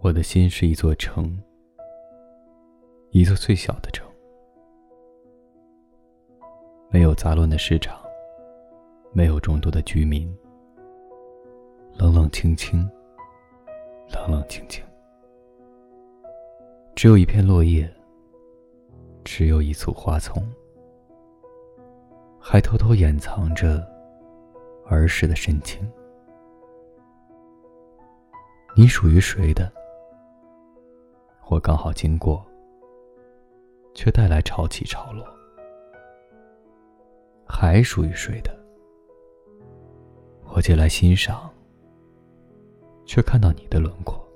我的心是一座城，一座最小的城，没有杂乱的市场，没有众多的居民，冷冷清清，冷冷清清，只有一片落叶，只有一簇花丛，还偷偷掩藏着儿时的深情。你属于谁的？我刚好经过，却带来潮起潮落。还属于谁的？我借来欣赏，却看到你的轮廓。